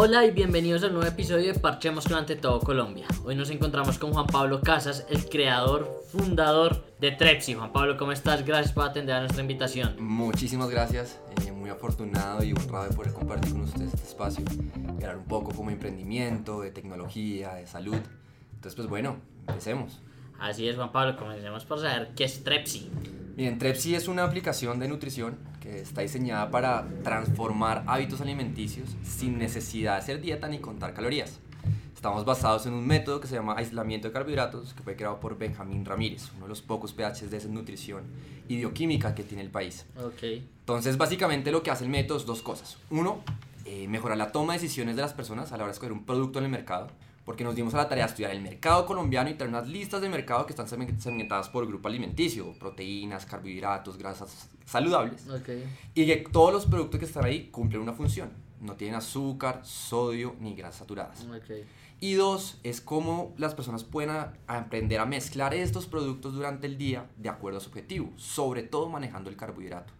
Hola y bienvenidos al nuevo episodio de Parchemos con Ante Todo Colombia. Hoy nos encontramos con Juan Pablo Casas, el creador, fundador de Trepsi. Juan Pablo, ¿cómo estás? Gracias por atender a nuestra invitación. Muchísimas gracias, eh, muy afortunado y honrado de poder compartir con ustedes este espacio, hablar un poco como emprendimiento, de tecnología, de salud. Entonces, pues bueno, empecemos. Así es, Juan Pablo, comencemos por saber qué es Trepsi. Bien, Trepsi es una aplicación de nutrición que está diseñada para transformar hábitos alimenticios sin necesidad de hacer dieta ni contar calorías. Estamos basados en un método que se llama aislamiento de carbohidratos, que fue creado por Benjamín Ramírez, uno de los pocos PhDs de nutrición y bioquímica que tiene el país. Ok. Entonces, básicamente lo que hace el método es dos cosas. Uno, eh, mejorar la toma de decisiones de las personas a la hora de escoger un producto en el mercado, porque nos dimos a la tarea de estudiar el mercado colombiano y traer unas listas de mercado que están segmentadas por grupo alimenticio, proteínas, carbohidratos, grasas saludables, Ok. y que todos los productos que están ahí cumplen una función. No tienen azúcar, sodio ni grasas saturadas. Ok. Y dos, es cómo las personas pueden a- a aprender a mezclar estos productos durante el día de acuerdo a su objetivo, sobre todo manejando el carbohidrato.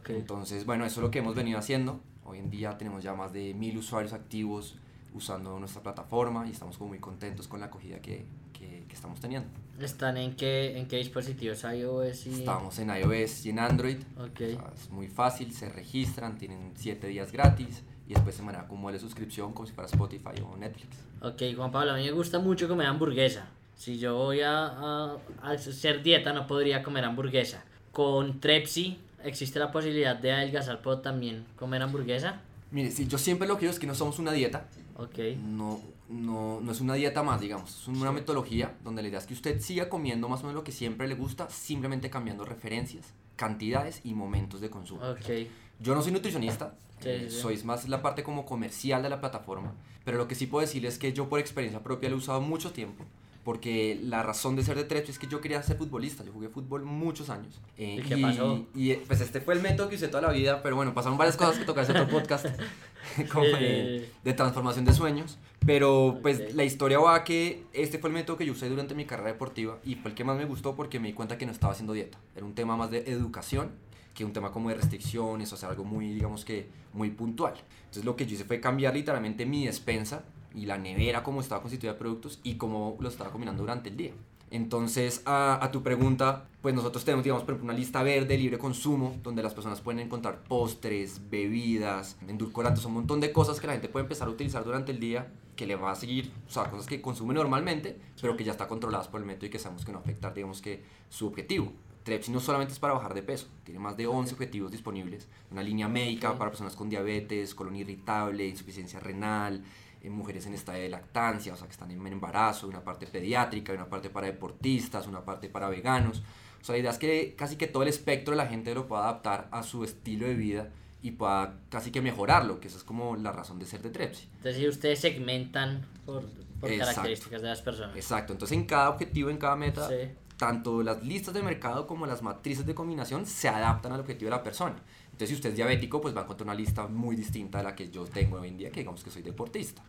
Ok. Entonces, bueno, eso es lo que hemos venido haciendo. Hoy en día tenemos ya más de mil usuarios activos usando nuestra plataforma y estamos como muy contentos con la acogida que, que- que estamos teniendo. ¿Están en qué, en qué dispositivos? iOS y... Estamos en iOS y en Android. Ok. O sea, es muy fácil, se registran, tienen 7 días gratis y después se maneja como de suscripción como si fuera Spotify o Netflix. Ok, Juan Pablo, a mí me gusta mucho comer hamburguesa. Si yo voy a, a- a hacer dieta, no podría comer hamburguesa. Con Trepsi, ¿existe la posibilidad de adelgazar, puedo también comer hamburguesa? Mire, sí, yo siempre lo que digo es que no somos una dieta, Ok. no, no, no es una dieta más, digamos, es una Sí. metodología donde la idea es que usted siga comiendo más o menos lo que siempre le gusta, simplemente cambiando referencias, cantidades y momentos de consumo. Ok. Yo no soy nutricionista, Sí, eh, sí, más la parte como comercial de la plataforma, pero lo que sí puedo decirles es que yo por experiencia propia lo he usado mucho tiempo, porque la razón de ser de Trecho es que yo quería ser futbolista, yo jugué fútbol muchos años. eh, ¿Y qué pasó? Y pues este fue el método que usé toda la vida, pero bueno, pasaron varias cosas que toca hacer otro podcast, como de, de transformación de sueños, pero pues Ok. la historia va que este fue el método que yo usé durante mi carrera deportiva y fue el que más me gustó porque me di cuenta que no estaba haciendo dieta, era un tema más de educación que un tema como de restricciones, o sea, algo muy, digamos que, muy puntual. Entonces lo que yo hice fue cambiar literalmente mi despensa y la nevera como estaba constituida de productos y cómo lo estaba combinando durante el día. Entonces, a, a tu pregunta, pues nosotros tenemos, digamos, por ejemplo, una lista verde, libre consumo, donde las personas pueden encontrar postres, bebidas, endulcorantes, un montón de cosas que la gente puede empezar a utilizar durante el día, que le va a seguir, o sea, cosas que consume normalmente, pero que ya está controladas por el método y que sabemos que no afectar, digamos que, su objetivo. Trepsi no solamente es para bajar de peso, tiene más de 11 objetivos disponibles. Una línea médica para personas con diabetes, colon irritable, insuficiencia renal, mujeres en estado de lactancia, o sea, que están en embarazo, una parte pediátrica, una parte para deportistas, una parte para veganos. O sea, la idea es que casi que todo el espectro de la gente lo pueda adaptar a su estilo de vida y pueda casi que mejorarlo, que esa es como la razón de ser de Trepsi. Entonces, si ustedes segmentan por, por Exacto. características de las personas. Exacto, entonces en cada objetivo, en cada meta, Sí. tanto las listas de mercado como las matrices de combinación se adaptan al objetivo de la persona. Entonces, si usted es diabético, pues va a encontrar una lista muy distinta de la que yo tengo hoy en día, que digamos que soy deportista.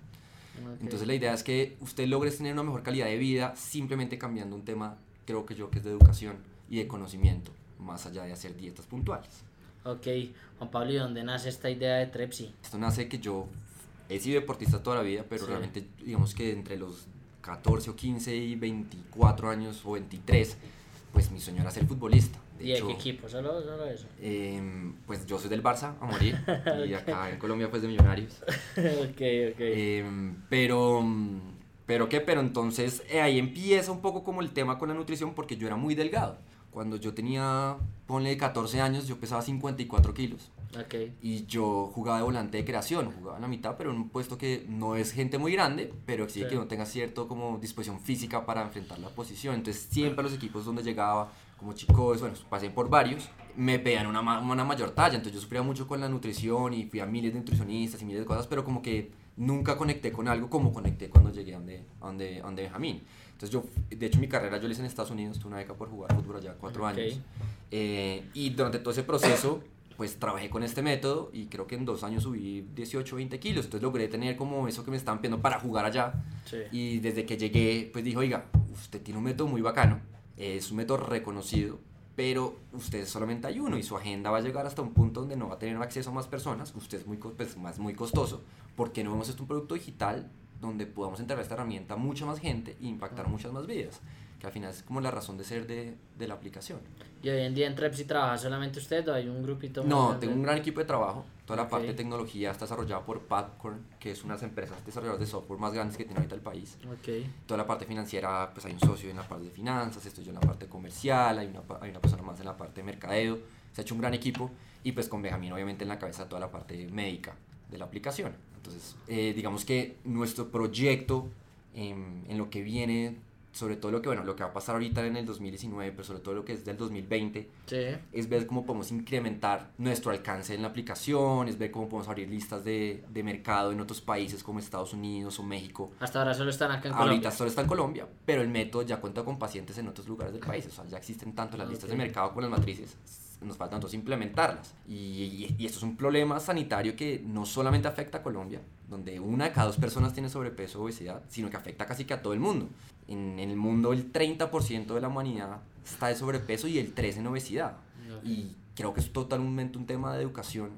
Ok. Entonces, la idea es que usted logre tener una mejor calidad de vida simplemente cambiando un tema, creo que yo, que es de educación y de conocimiento, más allá de hacer dietas puntuales. Ok, Juan Pablo, ¿y dónde nace esta idea de Trepsi? Esto nace que yo he sido deportista toda la vida, pero Sí. realmente, digamos que entre los 14 o 15 y 24 años o 23, pues mi sueño era ser futbolista. ¿Y de qué equipo? ¿Solo, solo eso? Em, pues yo soy del Barça a morir y acá en Colombia pues de Millonarios. ok, ok. Em, pero, pero qué, pero entonces eh, ahí empieza un poco como el tema con la nutrición porque yo era muy delgado. Cuando yo tenía, ponle 14 años, yo pesaba 54 kilos ok. y yo jugaba de volante de creación, jugaba en la mitad, pero en un puesto que no es gente muy grande, pero exige Sí. que uno tenga cierto como disposición física para enfrentar la posición. Entonces siempre a los equipos donde llegaba, como chicos, bueno, pasé por varios, me pedían una, una mayor talla, entonces yo sufría mucho con la nutrición y fui a miles de nutricionistas y miles de cosas, pero como que nunca conecté con algo como conecté cuando llegué a donde, a donde, a donde Benjamín. Entonces yo, de hecho mi carrera yo la hice en Estados Unidos, tuve una beca por jugar fútbol allá cuatro Ok. años. Eh, y durante todo ese proceso, pues trabajé con este método y creo que en dos años subí 18, 20 kilos. Entonces logré tener como eso que me estaban pidiendo para jugar allá. Sí. Y desde que llegué, pues dijo, oiga, usted tiene un método muy bacano, es un método reconocido, pero usted solamente hay uno y su agenda va a llegar hasta un punto donde no va a tener acceso a más personas, usted es muy, pues, más, muy costoso, porque no vemos esto un producto digital donde podamos entregar esta herramienta a mucha más gente e impactar muchas más vidas, que al final es como la razón de ser de, de la aplicación. ¿Y hoy en día en Trepsi trabaja solamente usted o hay un grupito más No, grande? tengo un gran equipo de trabajo. Toda la Ok. parte de tecnología está desarrollada por Popcorn, que es una de las empresas desarrolladoras de software más grandes que tiene ahorita el país. Ok. Toda la parte financiera, pues hay un socio en la parte de finanzas, estoy yo en la parte comercial, hay una, hay una persona más en la parte de mercadeo. Se ha hecho un gran equipo y pues con Benjamín obviamente en la cabeza toda la parte médica de la aplicación. Entonces, eh, digamos que nuestro proyecto en, en lo que viene, sobre todo lo que, bueno, lo que va a pasar ahorita en el 2019, pero sobre todo lo que es del 2020, Sí. es ver cómo podemos incrementar nuestro alcance en la aplicación, es ver cómo podemos abrir listas de, de mercado en otros países como Estados Unidos o México. Hasta ahora solo están acá en Ahorita Colombia. solo está en Colombia, pero el método ya cuenta con pacientes en otros lugares del país. O sea, ya existen tanto las listas de mercado como las matrices. Nos falta entonces implementarlas. Y, y- y esto es un problema sanitario que no solamente afecta a Colombia, donde una de cada dos personas tiene sobrepeso o obesidad, sino que afecta casi que a todo el mundo. En, el mundo el 30% de la humanidad está de sobrepeso y el 3% en obesidad. Y creo que es totalmente un tema de educación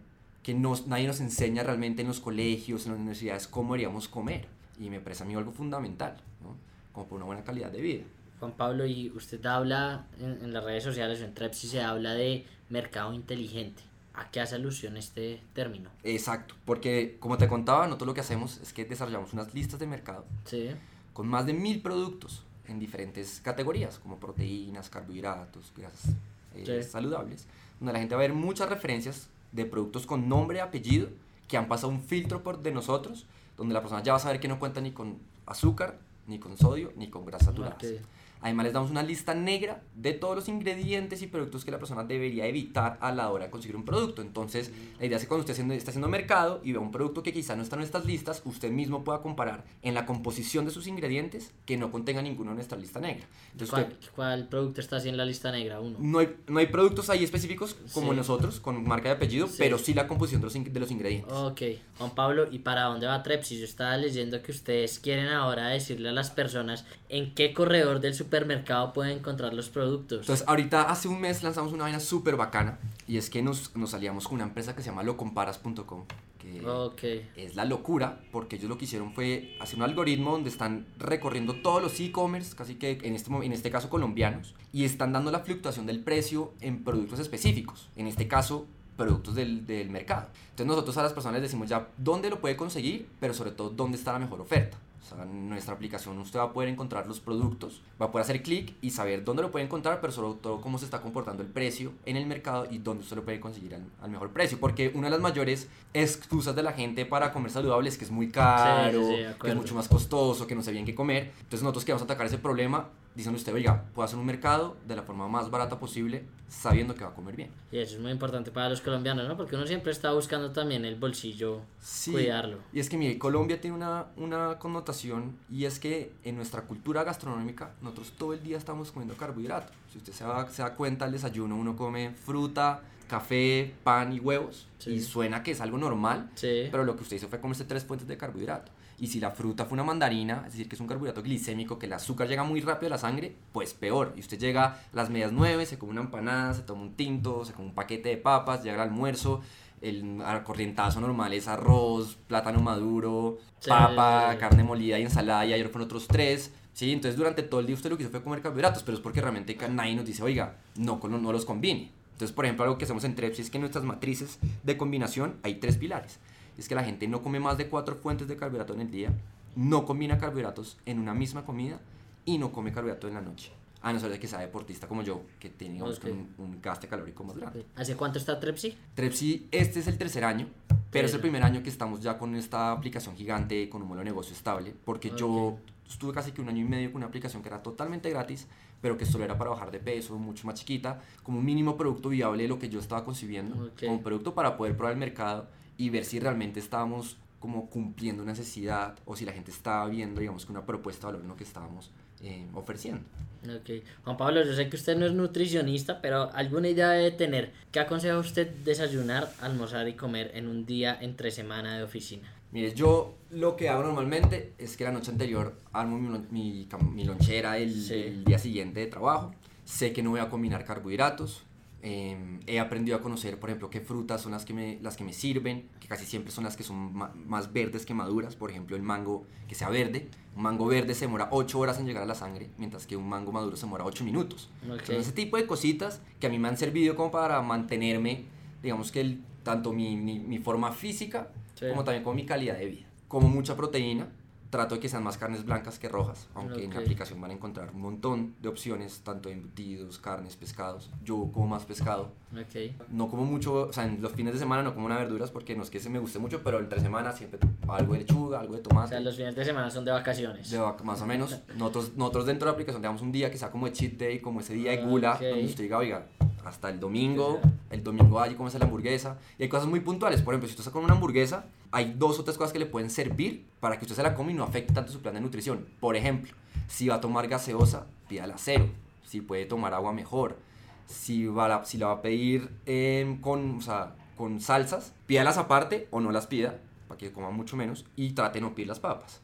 que nos, nadie nos enseña realmente en los colegios, en las universidades, cómo deberíamos comer. Y me parece a mí algo fundamental, ¿no? Como por una buena calidad de vida. Juan Pablo, y usted habla en, en las redes sociales en Trepsi se habla de mercado inteligente. ¿A qué hace alusión este término? Exacto, porque como te contaba, nosotros lo que hacemos es que desarrollamos unas listas de mercado Sí. Con más de mil productos en diferentes categorías, como proteínas, carbohidratos, grasas eh, Sí. saludables, donde la gente va a ver muchas referencias de productos con nombre y apellido que han pasado un filtro por de nosotros, donde la persona ya va a saber que no cuenta ni con azúcar, ni con sodio, ni con grasas saturadas. Ok. Además les damos una lista negra de todos los ingredientes y productos que la persona debería evitar a la hora de conseguir un producto. Entonces, la idea es que cuando usted está haciendo mercado y ve un producto que quizá no está en nuestras listas, usted mismo pueda comparar en la composición de sus ingredientes que no contenga ninguno en nuestra lista negra. Entonces, ¿Cuál, usted- cuál producto está así en la lista negra? Uno. no hay, no hay productos ahí específicos como Sí. nosotros, con marca de apellido, Sí. pero sí la composición de los, de los ingredientes. Ok, Juan Pablo, ¿y para dónde va Trepsi? Yo estaba leyendo que ustedes quieren ahora decirle a las personas en qué corredor del supermercado pueden encontrar los productos. Entonces, ahorita hace un mes lanzamos una vaina súper bacana y es que nos, nos aliamos con una empresa que se llama locomparas.com. Que ok, es la locura porque ellos lo que hicieron fue hacer un algoritmo donde están recorriendo todos los e-commerce, casi que en este, en este caso colombianos, y están dando la fluctuación del precio en productos específicos, en este caso productos del, del mercado. Entonces nosotros a las personas les decimos ya dónde lo puede conseguir, pero sobre todo dónde está la mejor oferta. O sea, en nuestra aplicación usted va a poder encontrar los productos, va a poder hacer clic y saber dónde lo puede encontrar, pero sobre todo cómo se está comportando el precio en el mercado y dónde usted lo puede conseguir al, al mejor precio. Porque una de las mayores excusas de la gente para comer saludable es que es muy caro, sí, que es mucho más costoso, que no sé bien qué comer. Entonces nosotros queremos atacar ese problema diciendo usted, oiga, puede hacer un mercado de la forma más barata posible sabiendo que va a comer bien. y eso es muy importante para los colombianos, ¿no? Porque uno siempre está buscando también el bolsillo, Sí. cuidarlo. Y es que, mire, Colombia tiene una, una connotación y es que en nuestra cultura gastronómica nosotros todo el día estamos comiendo carbohidratos. Si usted se da, se da cuenta al desayuno, uno come fruta, café, pan y huevos Sí. y suena que es algo normal, Sí. pero lo que usted hizo fue comerse tres fuentes de carbohidrato. Y si la fruta fue una mandarina, es decir, que es un carbohidrato glicémico, que el azúcar llega muy rápido a la sangre, pues peor. Y usted llega a las medias nueve, se come una empanada, se toma un tinto, se come un paquete de papas, llega al almuerzo, el corrientazo normal es arroz, plátano maduro, Sí. papa, carne molida y ensalada, y ayer fueron otros tres. Sí, entonces durante todo el día usted lo que hizo fue comer carbohidratos, pero es porque realmente nadie nos dice, oiga, no, no los combine. Entonces, por ejemplo, algo que hacemos en Trepsi es que en nuestras matrices de combinación hay tres pilares. Es que la gente no come más de cuatro fuentes de carbohidrato en el día, no combina carbohidratos en una misma comida y no come carbohidrato en la noche. A no ser de que sea deportista como yo, que tiene digamos, Ok. que un, un gasto calórico más grande. ¿Hace cuánto está Trepsi? Trepsi, este es el tercer año, pero es el primer año que estamos ya con esta aplicación gigante, con un modelo de negocio estable, porque yo Ok. estuve casi que un año y medio con una aplicación que era totalmente gratis, pero que solo era para bajar de peso, mucho más chiquita, como un mínimo producto viable de lo que yo estaba concibiendo, Ok. como un producto para poder probar el mercado y ver si realmente estábamos como cumpliendo una necesidad o si la gente estaba viendo, digamos, que una propuesta de valor en lo que estábamos eh, ofreciendo. Ok. Juan Pablo, yo sé que usted no es nutricionista, pero alguna idea debe tener. ¿Qué aconseja usted desayunar, almorzar y comer en un día entre semana de oficina? Mire, yo lo que hago normalmente es que la noche anterior armo mi, mi, mi lonchera el, Sí. el día siguiente de trabajo. sé que no voy a combinar carbohidratos, eh, he aprendido a conocer, por ejemplo, qué frutas son las que, me, las que me sirven, que casi siempre son las que son ma- más verdes que maduras. Por ejemplo, el mango que sea verde. Un mango verde se demora 8 horas en llegar a la sangre, mientras que un mango maduro se demora 8 minutos. Ok. Son ese tipo de cositas que a mí me han servido como para mantenerme, digamos que el, tanto mi, mi, mi forma física Sí. como también con mi calidad de vida. Como mucha proteína, trato de que sean más carnes blancas que rojas, aunque en la aplicación van a encontrar un montón de opciones, tanto de embutidos, carnes, pescados. Yo como más pescado. Ok. No como mucho, o sea, en los fines de semana no como una verduras porque no es que se me guste mucho, pero entre semana siempre algo de lechuga, algo de O tomate. sea, los fines de semana son de vacaciones. De vaca, más o menos. Nosotros, nosotros dentro de la aplicación damos un día que sea como de cheat day, como ese día de gula, Ok. donde usted diga, oiga, hasta el domingo, el domingo hay comerse la hamburguesa. Y hay cosas muy puntuales. Por ejemplo, si usted está con una hamburguesa, hay dos o tres cosas que le pueden servir para que usted se la coma y no afecte tanto su plan de nutrición. Por ejemplo, si va a tomar gaseosa, pídala cero. Si puede tomar agua, mejor. Si, va a la, si la va a pedir em, con, o sea, con salsas, pídalas aparte o no las pida, para que coma mucho menos. Y trate de no pedir las papas.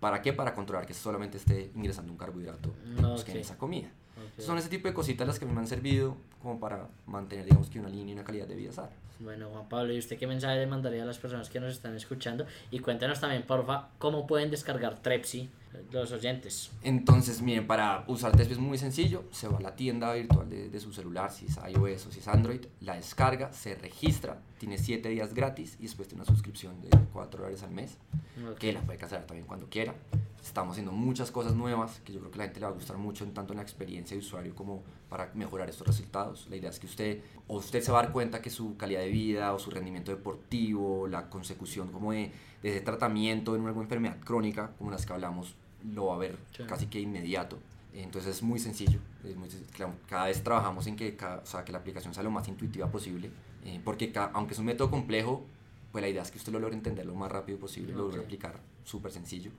¿Para qué? Para controlar que solamente esté ingresando un carbohidrato No, pues, que en esa comida. Son ese tipo de cositas las que me han servido como para mantener, digamos que una línea y una calidad de vida sana. Bueno, Juan Pablo, ¿y usted qué mensaje le mandaría a las personas que nos están escuchando? Y cuéntanos también, porfa, cómo pueden descargar Trepsi los oyentes. Entonces, miren, para usar Tespi es muy sencillo. Se va a la tienda virtual de, de su celular, si es iOS o si es Android, la descarga, se registra, tiene 7 días gratis y después tiene una suscripción de 4 dólares al mes, Ok. que la puede cancelar también cuando quiera. Estamos haciendo muchas cosas nuevas que yo creo que la gente le va a gustar mucho, en tanto en la experiencia de usuario como para mejorar estos resultados. La idea es que usted, o usted se va a dar cuenta que su calidad de vida o su rendimiento deportivo, la consecución como de, de ese tratamiento en una enfermedad crónica, como las que hablamos, lo va a ver Sí. casi que inmediato. Entonces es muy sencillo. es muy sen- claro, cada vez trabajamos en que, cada- o sea, que la aplicación sea lo más intuitiva posible, eh, porque ca- aunque es un método complejo, pues la idea es que usted lo logre entender lo más rápido posible, lo logre aplicar súper sencillo.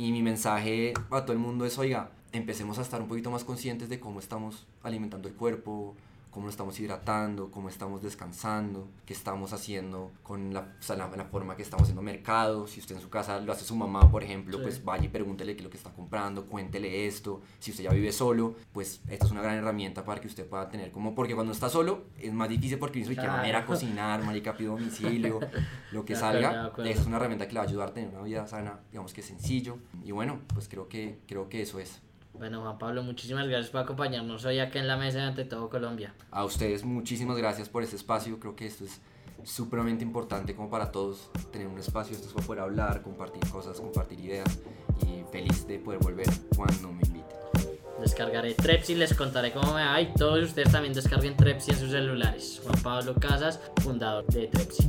Y mi mensaje a todo el mundo es, oiga, empecemos a estar un poquito más conscientes de cómo estamos alimentando el cuerpo, cómo lo estamos hidratando, cómo estamos descansando, qué estamos haciendo con la, o sea, la, la forma que estamos haciendo mercado. Si usted en su casa lo hace su mamá, por ejemplo, Sí. pues vaya y pregúntele qué es lo que está comprando, cuéntele esto. Si usted ya vive solo, pues esta es una gran herramienta para que usted pueda tener como, porque cuando está solo es más difícil porque dice, "Uy, qué Claro. manera cocinar, marica, pido domicilio, lo que salga. Esa es una herramienta que le va a ayudar a tener una vida sana, digamos que sencillo. Y bueno, pues creo que, creo que eso es. Bueno, Juan Pablo, muchísimas gracias por acompañarnos hoy acá en la mesa de Ante Todo Colombia. A ustedes muchísimas gracias por este espacio. Creo que esto es supremamente importante como para todos tener un espacio. Esto es para poder hablar, compartir cosas, compartir ideas y feliz de poder volver cuando me inviten. Descargaré Trepsi, les contaré cómo me va y todos ustedes también descarguen Trepsi en sus celulares. Juan Pablo Casas, fundador de Trepsi.